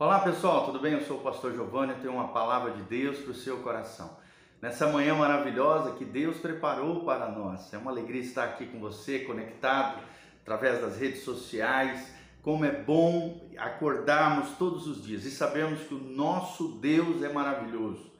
Olá pessoal, tudo bem? Eu sou o pastor Giovanni, tenho uma palavra de Deus para o seu coração. Nessa manhã maravilhosa que Deus preparou para nós. É uma alegria estar aqui com você, conectado através das redes sociais. Como é bom acordarmos todos os dias e sabemos que o nosso Deus é maravilhoso.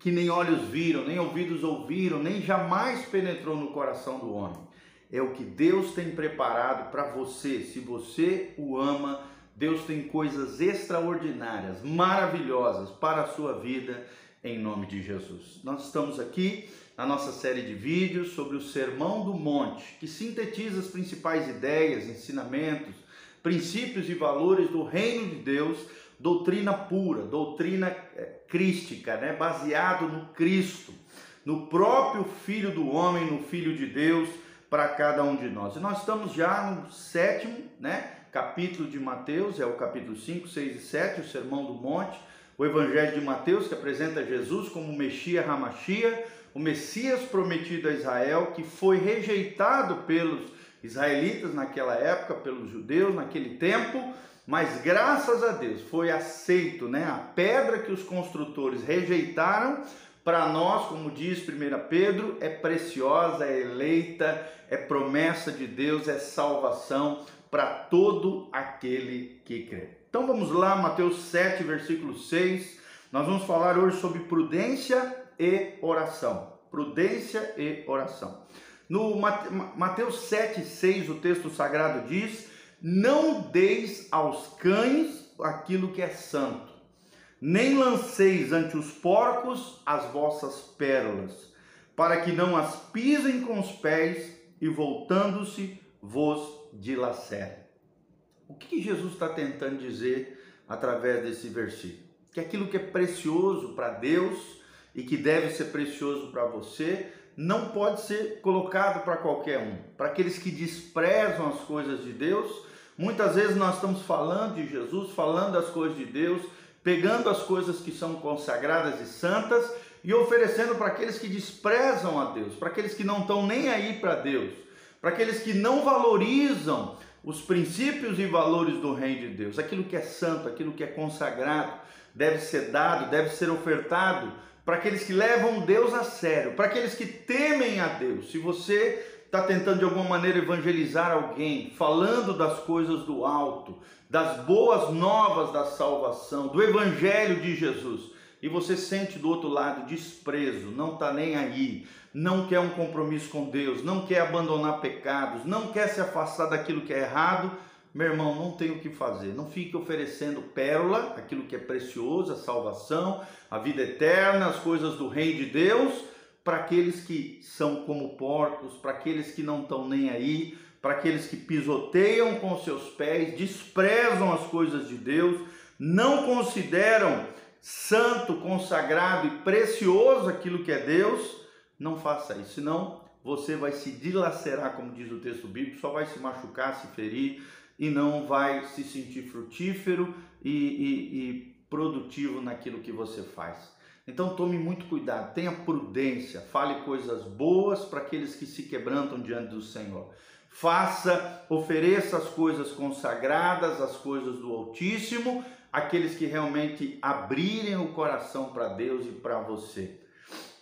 Que nem olhos viram, nem ouvidos ouviram, nem jamais penetrou no coração do homem. É o que Deus tem preparado para você, se você o ama Deus tem coisas extraordinárias, maravilhosas para a sua vida, em nome de Jesus. Nós estamos aqui na nossa série de vídeos sobre o Sermão do Monte, que sintetiza as principais ideias, ensinamentos, princípios e valores do reino de Deus, doutrina pura, doutrina eh, crística, né? baseado no Cristo, no próprio Filho do Homem, no Filho de Deus, para cada um de nós. E nós estamos já no sétimo, né? Capítulo de Mateus, é o capítulo 5, 6 e 7, o Sermão do Monte, o Evangelho de Mateus, que apresenta Jesus como Messias Ramachia, o Messias prometido a Israel, que foi rejeitado pelos israelitas naquela época, pelos judeus naquele tempo, mas graças a Deus foi aceito, né? A pedra que os construtores rejeitaram, para nós, como diz 1 Pedro, é preciosa, é eleita, é promessa de Deus, é salvação para todo aquele que crê. Então vamos lá, Mateus 7, versículo 6. Nós vamos falar hoje sobre prudência e oração. Prudência e oração. No Mateus 7, 6, o texto sagrado diz: Não deis aos cães aquilo que é santo, nem lanceis ante os porcos as vossas pérolas, para que não as pisem com os pés e voltando-se vos dilacere. O que Jesus está tentando dizer através desse versículo? Que aquilo que é precioso para Deus e que deve ser precioso para você não pode ser colocado para qualquer um. Para aqueles que desprezam as coisas de Deus, muitas vezes nós estamos falando de Jesus, falando das coisas de Deus, pegando as coisas que são consagradas e santas e oferecendo para aqueles que desprezam a Deus, para aqueles que não estão nem aí para Deus para aqueles que não valorizam os princípios e valores do reino de Deus, aquilo que é santo, aquilo que é consagrado, deve ser dado, deve ser ofertado para aqueles que levam Deus a sério, para aqueles que temem a Deus. Se você está tentando de alguma maneira evangelizar alguém, falando das coisas do alto, das boas novas da salvação, do evangelho de Jesus, e você sente do outro lado desprezo, não está nem aí, não quer um compromisso com Deus, não quer abandonar pecados, não quer se afastar daquilo que é errado, meu irmão, não tem o que fazer. Não fique oferecendo pérola, aquilo que é precioso, a salvação, a vida eterna, as coisas do reino de Deus, para aqueles que são como porcos, para aqueles que não estão nem aí, para aqueles que pisoteiam com seus pés, desprezam as coisas de Deus, não consideram santo, consagrado e precioso aquilo que é Deus, não faça isso, senão você vai se dilacerar, como diz o texto bíblico, só vai se machucar, se ferir e não vai se sentir frutífero e, e, e produtivo naquilo que você faz. Então tome muito cuidado, tenha prudência, fale coisas boas para aqueles que se quebrantam diante do Senhor. Faça, ofereça as coisas consagradas, as coisas do Altíssimo, aqueles que realmente abrirem o coração para Deus e para você.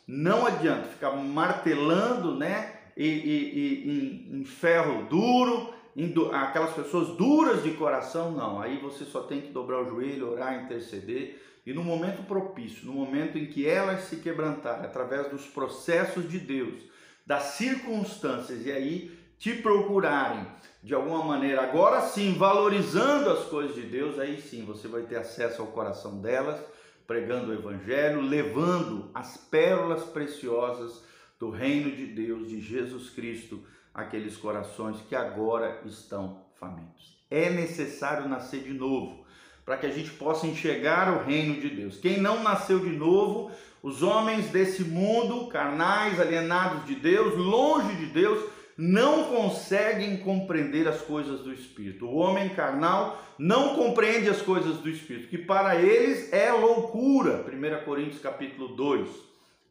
Não adianta ficar martelando, né? E, e, e em, em, ferro duro, em, aquelas pessoas duras de coração, não. Aí você só tem que dobrar o joelho, orar, interceder. E no momento propício, no momento em que elas se quebrantarem, através dos processos de Deus, das circunstâncias, e aí te procurarem de alguma maneira, agora sim, valorizando as coisas de Deus, aí sim você vai ter acesso ao coração delas, pregando o Evangelho, levando as pérolas preciosas do reino de Deus, de Jesus Cristo, àqueles corações que agora estão famintos. É necessário nascer de novo para que a gente possa enxergar o reino de Deus. Quem não nasceu de novo, os homens desse mundo, carnais, alienados de Deus, longe de Deus, não conseguem compreender as coisas do Espírito. O homem carnal não compreende as coisas do Espírito, que para eles é loucura. 1 Coríntios capítulo 2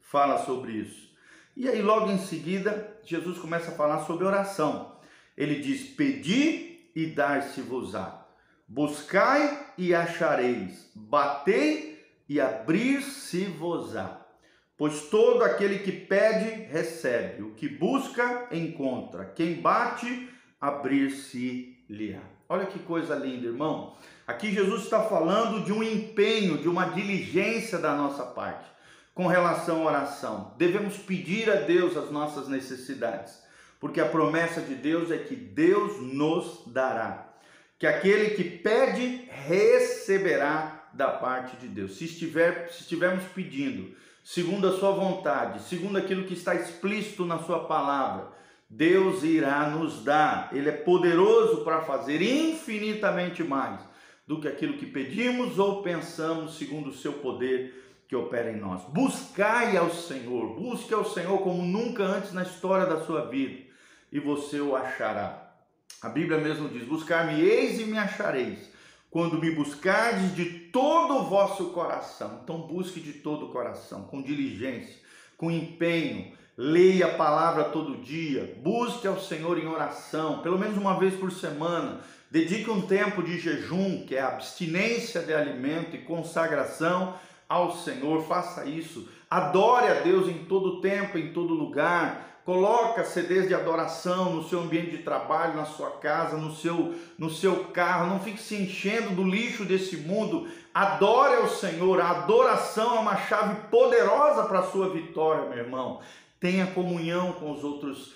fala sobre isso. E aí logo em seguida, Jesus começa a falar sobre oração. Ele diz: "Pedi e dar-se-vos-á". Buscai e achareis, batei e abrir-se-vos-á. Pois todo aquele que pede, recebe, o que busca, encontra, quem bate, abrir-se-lhe-á. Olha que coisa linda, irmão. Aqui Jesus está falando de um empenho, de uma diligência da nossa parte com relação à oração. Devemos pedir a Deus as nossas necessidades, porque a promessa de Deus é que Deus nos dará. Que aquele que pede receberá da parte de Deus. Se, estiver, se estivermos pedindo segundo a sua vontade, segundo aquilo que está explícito na sua palavra, Deus irá nos dar. Ele é poderoso para fazer infinitamente mais do que aquilo que pedimos ou pensamos, segundo o seu poder que opera em nós. Buscai ao Senhor, busque ao Senhor como nunca antes na história da sua vida, e você o achará. A Bíblia mesmo diz: Buscar-me-eis e me achareis, quando me buscardes de todo o vosso coração. Então, busque de todo o coração, com diligência, com empenho. Leia a palavra todo dia, busque ao Senhor em oração, pelo menos uma vez por semana. Dedique um tempo de jejum, que é abstinência de alimento e consagração ao Senhor, faça isso. Adore a Deus em todo tempo, em todo lugar. Coloca CDs de adoração no seu ambiente de trabalho, na sua casa, no seu, no seu carro. Não fique se enchendo do lixo desse mundo. Adore ao Senhor. A adoração é uma chave poderosa para a sua vitória, meu irmão. Tenha comunhão com os outros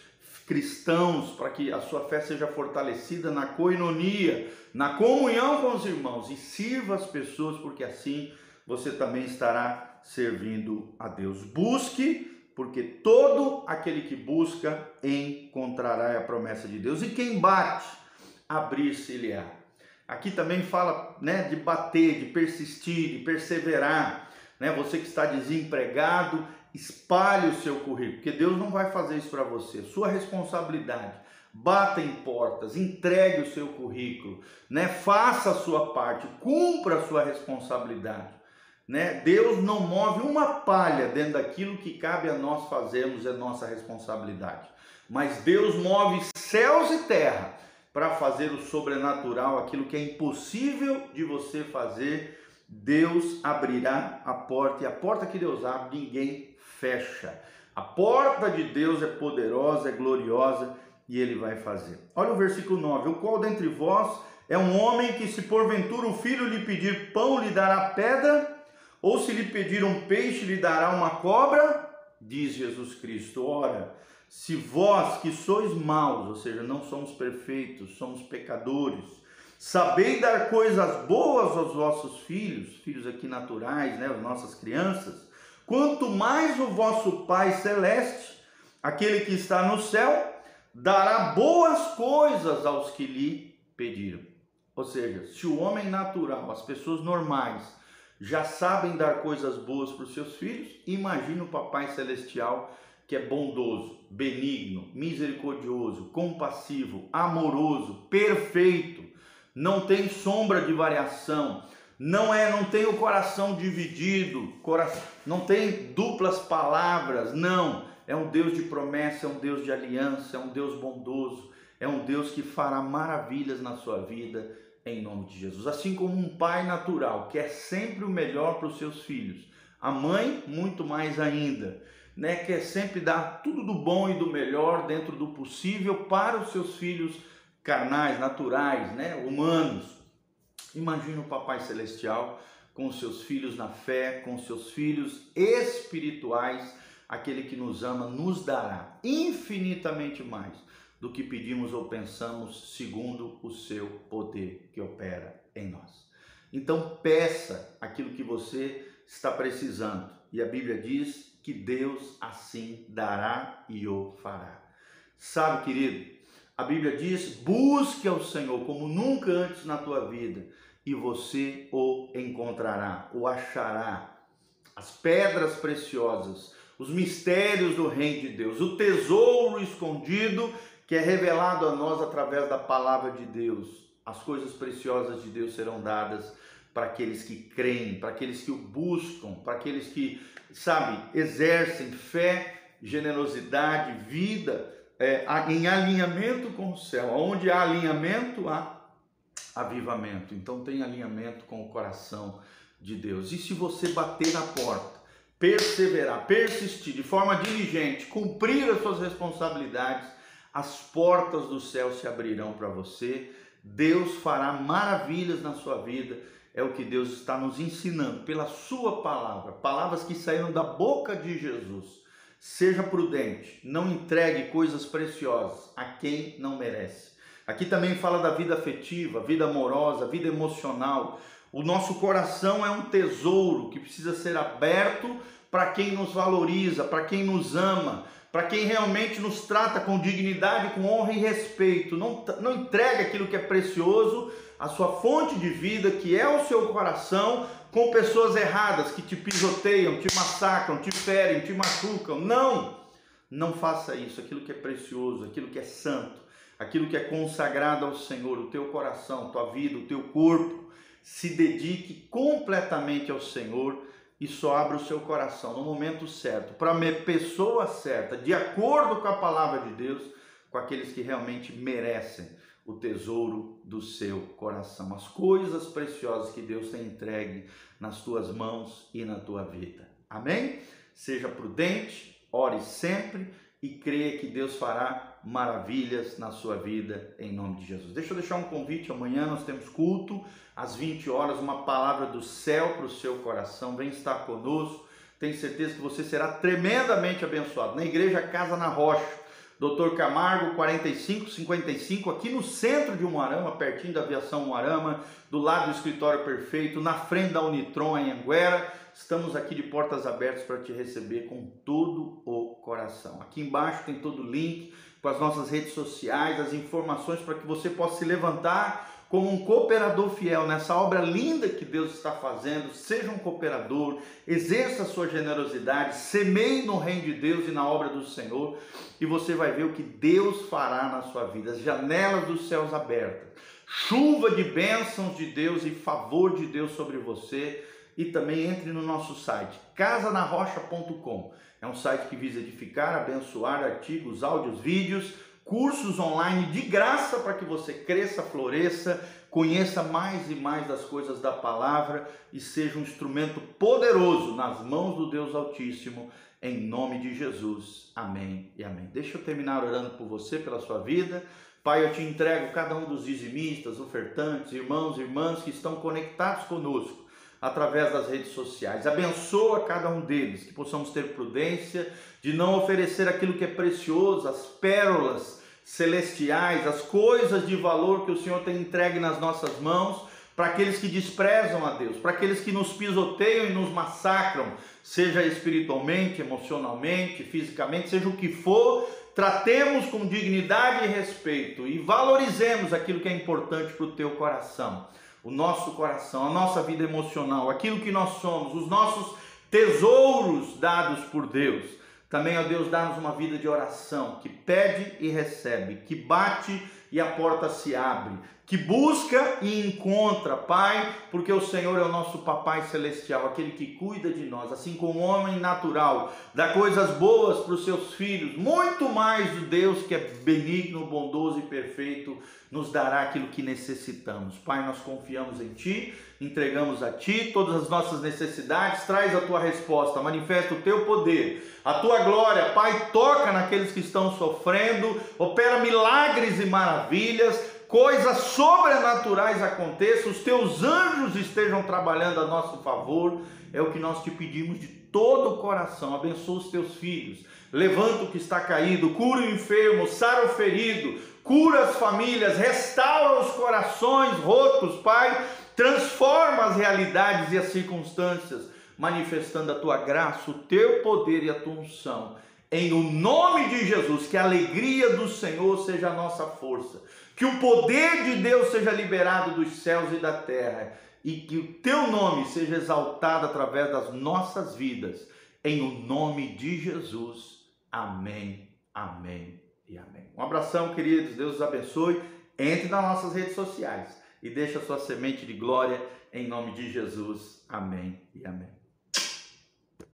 cristãos para que a sua fé seja fortalecida na coinonia, na comunhão com os irmãos e sirva as pessoas, porque assim você também estará servindo a Deus. Busque, porque todo aquele que busca encontrará a promessa de Deus. E quem bate, abrir-se-lhe-á. Aqui também fala né, de bater, de persistir, de perseverar. Né? Você que está desempregado, espalhe o seu currículo, porque Deus não vai fazer isso para você. Sua responsabilidade. Bata em portas, entregue o seu currículo, né? faça a sua parte, cumpra a sua responsabilidade. Né? Deus não move uma palha dentro daquilo que cabe a nós fazermos, é nossa responsabilidade. Mas Deus move céus e terra para fazer o sobrenatural, aquilo que é impossível de você fazer. Deus abrirá a porta e a porta que Deus abre, ninguém fecha. A porta de Deus é poderosa, é gloriosa e ele vai fazer. Olha o versículo 9: O qual dentre vós é um homem que, se porventura o filho lhe pedir pão, lhe dará pedra? Ou se lhe pedir um peixe, lhe dará uma cobra? Diz Jesus Cristo. Ora, se vós que sois maus, ou seja, não somos perfeitos, somos pecadores, sabeis dar coisas boas aos vossos filhos, filhos aqui naturais, né, as nossas crianças, quanto mais o vosso Pai celeste, aquele que está no céu, dará boas coisas aos que lhe pediram. Ou seja, se o homem natural, as pessoas normais, já sabem dar coisas boas para os seus filhos, imagina o Papai Celestial que é bondoso, benigno, misericordioso, compassivo, amoroso, perfeito, não tem sombra de variação, não é, não tem o coração dividido, não tem duplas palavras, não. É um Deus de promessa, é um Deus de aliança, é um Deus bondoso, é um Deus que fará maravilhas na sua vida em nome de Jesus. Assim como um pai natural quer sempre o melhor para os seus filhos, a mãe muito mais ainda, né? Quer sempre dar tudo do bom e do melhor dentro do possível para os seus filhos carnais, naturais, né? Humanos. Imagina o Papai Celestial com seus filhos na fé, com seus filhos espirituais, aquele que nos ama nos dará infinitamente mais do que pedimos ou pensamos, segundo o seu poder que opera em nós. Então, peça aquilo que você está precisando. E a Bíblia diz que Deus assim dará e o fará. Sabe, querido, a Bíblia diz: busque ao Senhor como nunca antes na tua vida, e você o encontrará, o achará. As pedras preciosas, os mistérios do Reino de Deus, o tesouro escondido que é revelado a nós através da palavra de Deus. As coisas preciosas de Deus serão dadas para aqueles que creem, para aqueles que o buscam, para aqueles que, sabe, exercem fé, generosidade, vida é, em alinhamento com o céu. Onde há alinhamento, há avivamento. Então tem alinhamento com o coração de Deus. E se você bater na porta, perseverar, persistir de forma diligente, cumprir as suas responsabilidades, as portas do céu se abrirão para você. Deus fará maravilhas na sua vida. É o que Deus está nos ensinando pela sua palavra, palavras que saíram da boca de Jesus. Seja prudente, não entregue coisas preciosas a quem não merece. Aqui também fala da vida afetiva, vida amorosa, vida emocional. O nosso coração é um tesouro que precisa ser aberto para quem nos valoriza, para quem nos ama, para quem realmente nos trata com dignidade, com honra e respeito. Não, não entregue aquilo que é precioso, a sua fonte de vida, que é o seu coração, com pessoas erradas que te pisoteiam, te massacram, te ferem, te machucam. Não! Não faça isso. Aquilo que é precioso, aquilo que é santo, aquilo que é consagrado ao Senhor, o teu coração, tua vida, o teu corpo, se dedique completamente ao Senhor e só abra o seu coração no momento certo, para a pessoa certa, de acordo com a palavra de Deus, com aqueles que realmente merecem o tesouro do seu coração, as coisas preciosas que Deus tem entregue nas tuas mãos e na tua vida. Amém? Seja prudente, ore sempre e creia que Deus fará maravilhas na sua vida em nome de Jesus. Deixa eu deixar um convite, amanhã nós temos culto às 20 horas, uma palavra do céu para o seu coração. Vem estar conosco. Tenho certeza que você será tremendamente abençoado. Na igreja Casa na Rocha, Doutor Camargo 4555, aqui no centro de Umuarama, pertinho da aviação Umuarama, do lado do escritório perfeito, na frente da Unitron em Anguera. Estamos aqui de portas abertas para te receber com todo o coração. Aqui embaixo tem todo o link com as nossas redes sociais, as informações para que você possa se levantar como um cooperador fiel nessa obra linda que Deus está fazendo. Seja um cooperador, exerça a sua generosidade, semeie no reino de Deus e na obra do Senhor, e você vai ver o que Deus fará na sua vida. As janelas dos céus abertas, chuva de bênçãos de Deus e favor de Deus sobre você. E também entre no nosso site, casanarrocha.com. É um site que visa edificar, abençoar artigos, áudios, vídeos cursos online de graça para que você cresça, floresça, conheça mais e mais das coisas da palavra e seja um instrumento poderoso nas mãos do Deus Altíssimo, em nome de Jesus. Amém e amém. Deixa eu terminar orando por você, pela sua vida. Pai, eu te entrego cada um dos dizimistas, ofertantes, irmãos e irmãs que estão conectados conosco através das redes sociais. Abençoa cada um deles, que possamos ter prudência de não oferecer aquilo que é precioso, as pérolas celestiais, as coisas de valor que o Senhor tem entregue nas nossas mãos, para aqueles que desprezam a Deus, para aqueles que nos pisoteiam e nos massacram, seja espiritualmente, emocionalmente, fisicamente, seja o que for, tratemos com dignidade e respeito e valorizemos aquilo que é importante para o teu coração, o nosso coração, a nossa vida emocional, aquilo que nós somos, os nossos tesouros dados por Deus. Também, ó Deus, dá-nos uma vida de oração que pede e recebe, que bate e a porta se abre, que busca e encontra, Pai, porque o Senhor é o nosso Papai Celestial, aquele que cuida de nós, assim como o homem natural, dá coisas boas para os seus filhos, muito mais do Deus que é benigno, bondoso e perfeito, nos dará aquilo que necessitamos. Pai, nós confiamos em Ti, entregamos a Ti todas as nossas necessidades, traz a Tua resposta, manifesta o Teu poder, a Tua glória, Pai, toca naqueles que estão sofrendo, opera milagres e maravilhas, coisas sobrenaturais aconteçam, os teus anjos estejam trabalhando a nosso favor, é o que nós te pedimos de todo o coração. Abençoa os teus filhos, levanta o que está caído, cura o enfermo, sara o ferido, cura as famílias, restaura os corações rotos, Pai, transforma as realidades e as circunstâncias, manifestando a tua graça, o teu poder e a tua unção. Em o nome de Jesus, que a alegria do Senhor seja a nossa força que o poder de Deus seja liberado dos céus e da terra e que o teu nome seja exaltado através das nossas vidas, em o nome de Jesus. Amém, amém e amém. Um abração, queridos, Deus os abençoe. Entre nas nossas redes sociais e deixe a sua semente de glória em nome de Jesus. Amém e amém.